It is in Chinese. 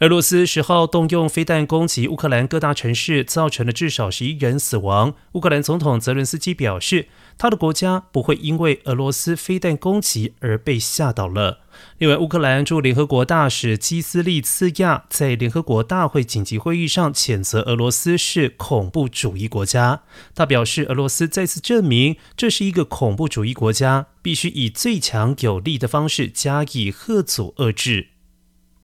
俄罗斯十号动用飞弹攻击乌克兰各大城市，造成了至少十一人死亡。乌克兰总统泽伦斯基表示，他的国家不会因为俄罗斯飞弹攻击而被吓倒了。另外，乌克兰驻联合国大使基斯利茨亚在联合国大会紧急会议上谴责俄罗斯是恐怖主义国家。他表示，俄罗斯再次证明这是一个恐怖主义国家，必须以最强有力的方式加以遏阻遏制。